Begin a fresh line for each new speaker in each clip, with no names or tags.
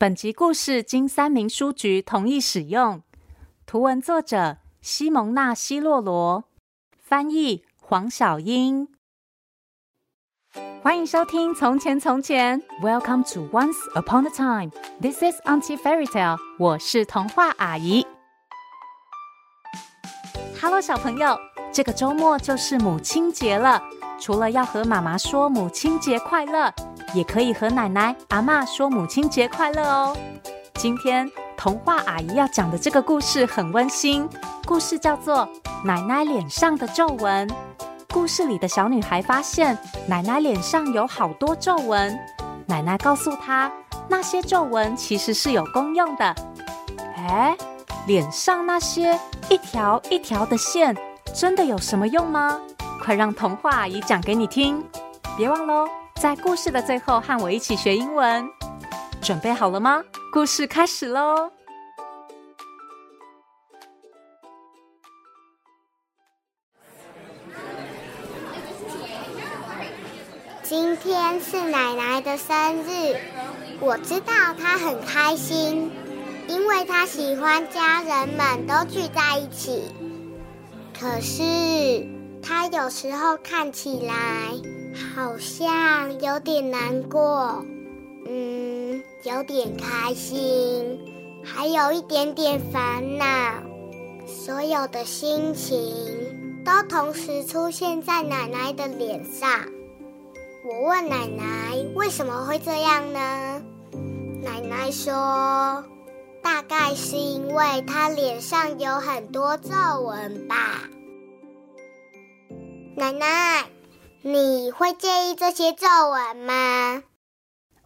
本集故事经三民书局同意使用，图文作者西蒙娜·希洛罗，翻译黄小英。欢迎收听《从前从前》，Welcome to Once Upon a Time。This is Auntie Fairy Tale。我是童话阿姨。Hello，小朋友，这个周末就是母亲节了。除了要和妈妈说母亲节快乐。也可以和奶奶、阿嬷说母亲节快乐哦。今天童话阿姨要讲的这个故事很温馨，故事叫做《奶奶脸上的皱纹》。故事里的小女孩发现奶奶脸上有好多皱纹，奶奶告诉她，那些皱纹其实是有功用的。哎，脸上那些一条一条的线，真的有什么用吗？快让童话阿姨讲给你听，别忘喽。在故事的最后，和我一起学英文。准备好了吗？故事开始喽！
今天是奶奶的生日，我知道她很开心，因为她喜欢家人们都聚在一起。可是她有时候看起来……好像有点难过，嗯，有点开心，还有一点点烦恼，所有的心情都同时出现在奶奶的脸上。我问奶奶为什么会这样呢？奶奶说，大概是因为她脸上有很多皱纹吧。奶奶。你会介意这些皱纹吗？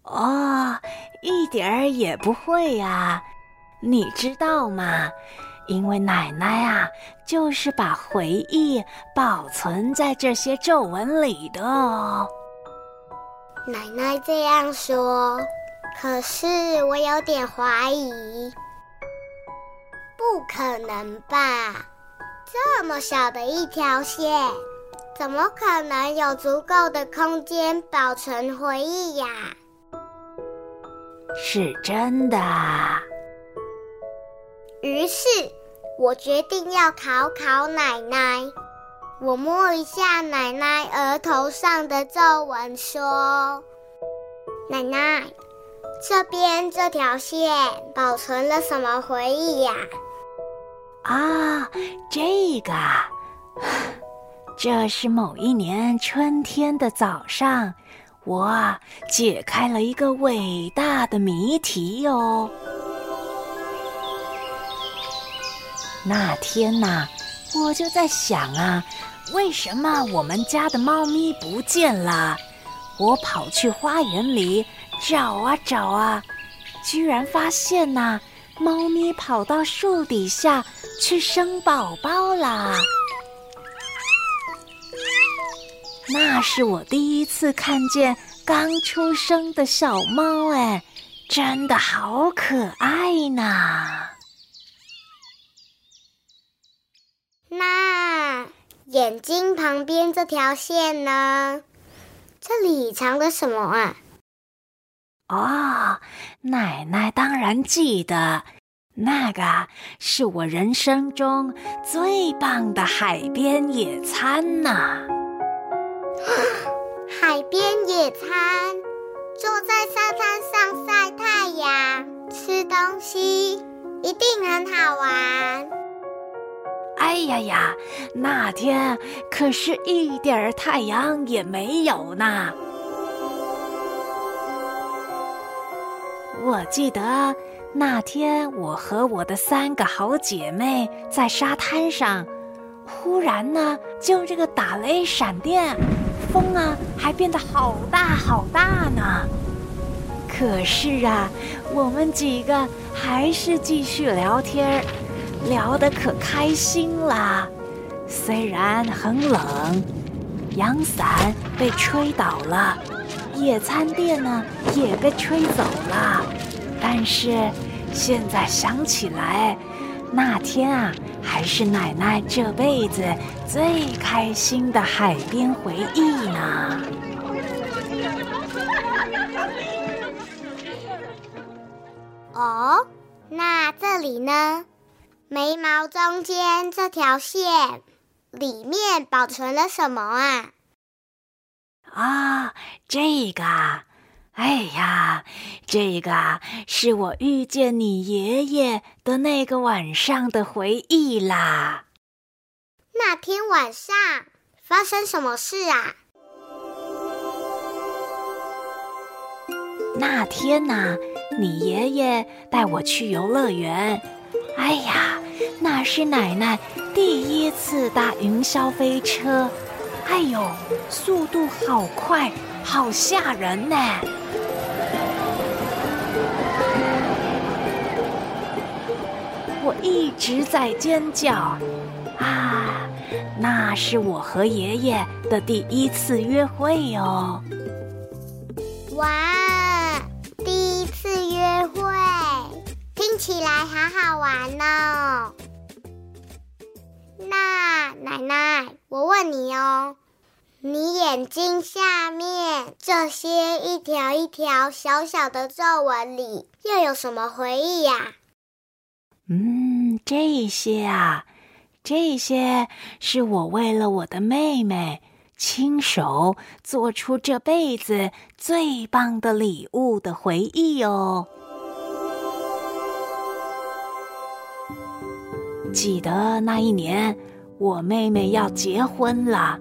哦，一点儿也不会呀。你知道吗？因为奶奶啊，就是把回忆保存在这些皱纹里的哦。
奶奶这样说，可是我有点怀疑。不可能吧？这么小的一条线。怎么可能有足够的空间保存回忆呀？
是真的。
于是，我决定要考考奶奶。我摸一下奶奶额头上的皱纹，说：“奶奶，这边这条线保存了什么回忆呀？”
啊，这个。这是某一年春天的早上，我解开了一个伟大的谜题哟。那天呐，我就在想啊，为什么我们家的猫咪不见了？我跑去花园里找啊找啊，居然发现呐，猫咪跑到树底下去生宝宝啦。那是我第一次看见刚出生的小猫，哎，真的好可爱呢。
那眼睛旁边这条线呢？这里藏的什么啊？
哦，奶奶当然记得，那个是我人生中最棒的海边野餐呢。
海边野餐，坐在沙滩上晒太阳、吃东西，一定很好玩。
哎呀呀，那天可是一点太阳也没有呢。我记得那天我和我的三个好姐妹在沙滩上，忽然呢，就这个打雷闪电。风啊，还变得好大好大呢。可是啊，我们几个还是继续聊天，聊得可开心了。虽然很冷，阳伞被吹倒了，野餐垫呢也被吹走了。但是现在想起来，那天啊，还是奶奶这辈子最开心的海边回忆呢。
哦，那这里呢？眉毛中间这条线里面保存了什么啊？
啊，这个，哎呀，这个是我遇见你爷爷的那个晚上的回忆啦。
那天晚上发生什么事啊？
那天呐、啊，你爷爷带我去游乐园。哎呀，那是奶奶第一次搭云霄飞车，哎呦，速度好快，好吓人呢！我一直在尖叫，啊，那是我和爷爷的第一次约会哦。
哇，第一次约会。听起来好好玩哦。那奶奶，我问你哦，你眼睛下面这些一条一条小小的皱纹里，又有什么回忆呀？
嗯，这些啊，这些是我为了我的妹妹亲手做出这辈子最棒的礼物的回忆哦。记得那一年，我妹妹要结婚了，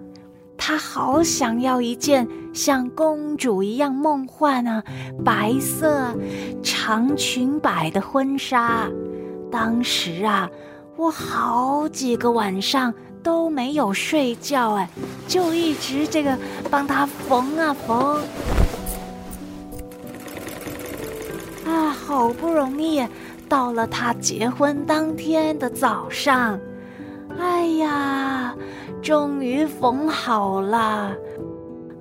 她好想要一件像公主一样梦幻啊，白色长裙摆的婚纱。当时啊，我好几个晚上都没有睡觉，哎，就一直这个帮他缝啊缝。啊，好不容易。到了他结婚当天的早上，哎呀，终于缝好了！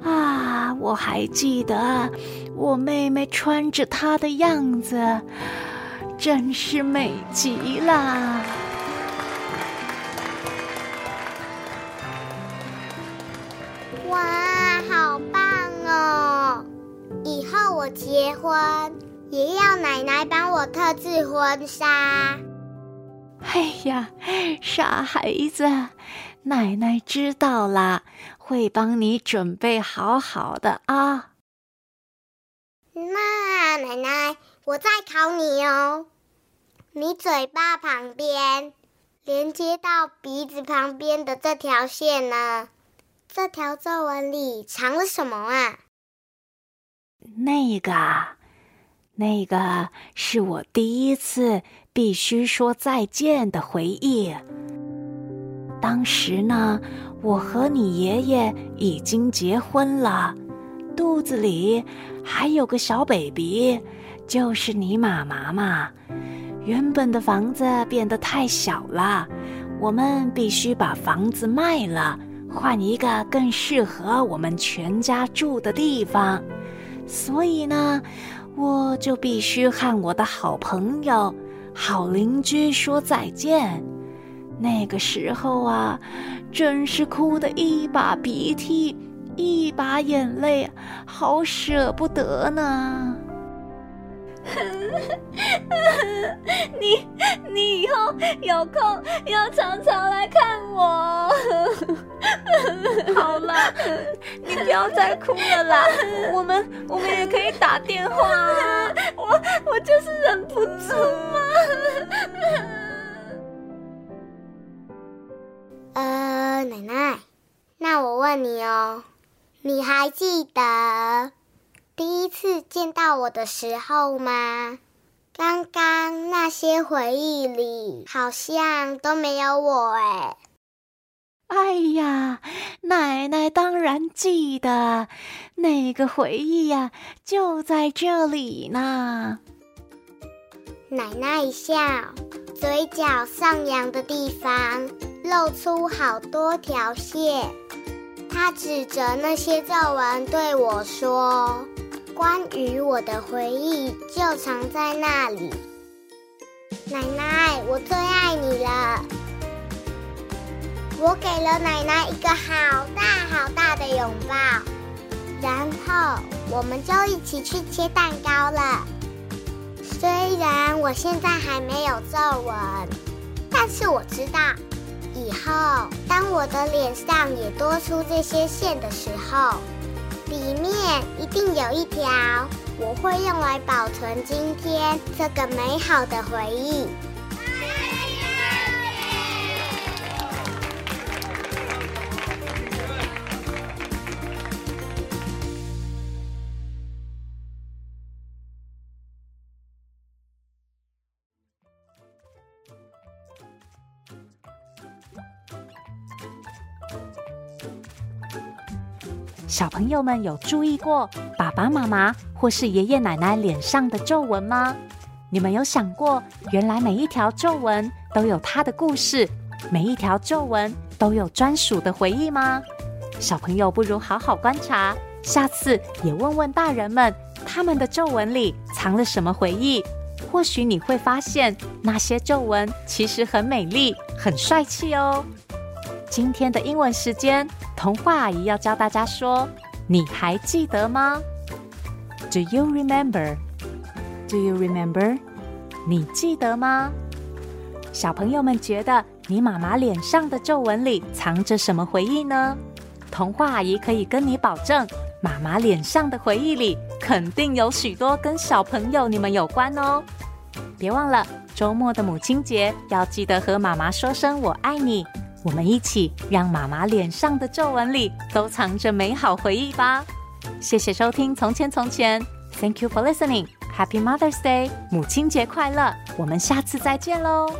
啊，我还记得我妹妹穿着她的样子，真是美极了。
哇，好棒哦！以后我结婚。也要奶奶帮我特制婚纱。
哎呀，傻孩子，奶奶知道啦，会帮你准备好好的啊。
那奶奶，我再考你哦。你嘴巴旁边连接到鼻子旁边的这条线呢？这条皱纹里藏了什么啊？
那个。那个是我第一次必须说再见的回忆。当时呢，我和你爷爷已经结婚了，肚子里还有个小 baby，就是你妈妈嘛。原本的房子变得太小了，我们必须把房子卖了，换一个更适合我们全家住的地方。所以呢。我就必须和我的好朋友、好邻居说再见。那个时候啊，真是哭得一把鼻涕一把眼泪，好舍不得呢。你你以后有空要常常来看我。好了，你不要再哭了啦。我们我们也可以打电话啊。我我就是忍不住嘛。
呃，奶奶，那我问你哦，你还记得第一次见到我的时候吗？刚刚那些回忆里好像都没有我哎。
哎呀，奶奶当然记得，那个回忆呀，就在这里呢。
奶奶一笑，嘴角上扬的地方露出好多条线。她指着那些皱纹对我说：“关于我的回忆就藏在那里。”奶奶，我最爱你了。我给了奶奶一个好大好大的拥抱，然后我们就一起去切蛋糕了。虽然我现在还没有皱纹，但是我知道，以后当我的脸上也多出这些线的时候，里面一定有一条，我会用来保存今天这个美好的回忆。
小朋友们有注意过爸爸妈妈或是爷爷奶奶脸上的皱纹吗？你们有想过，原来每一条皱纹都有它的故事，每一条皱纹都有专属的回忆吗？小朋友不如好好观察，下次也问问大人们，他们的皱纹里藏了什么回忆？或许你会发现，那些皱纹其实很美丽、很帅气哦。今天的英文时间，童话阿姨要教大家说：“你还记得吗？”Do you remember? Do you remember? 你记得吗？小朋友们觉得你妈妈脸上的皱纹里藏着什么回忆呢？童话阿姨可以跟你保证，妈妈脸上的回忆里肯定有许多跟小朋友你们有关哦。别忘了周末的母亲节，要记得和妈妈说声“我爱你”。我们一起让妈妈脸上的皱纹里都藏着美好回忆吧！谢谢收听《从前从前》，Thank you for listening. Happy Mother's Day，母亲节快乐！我们下次再见喽。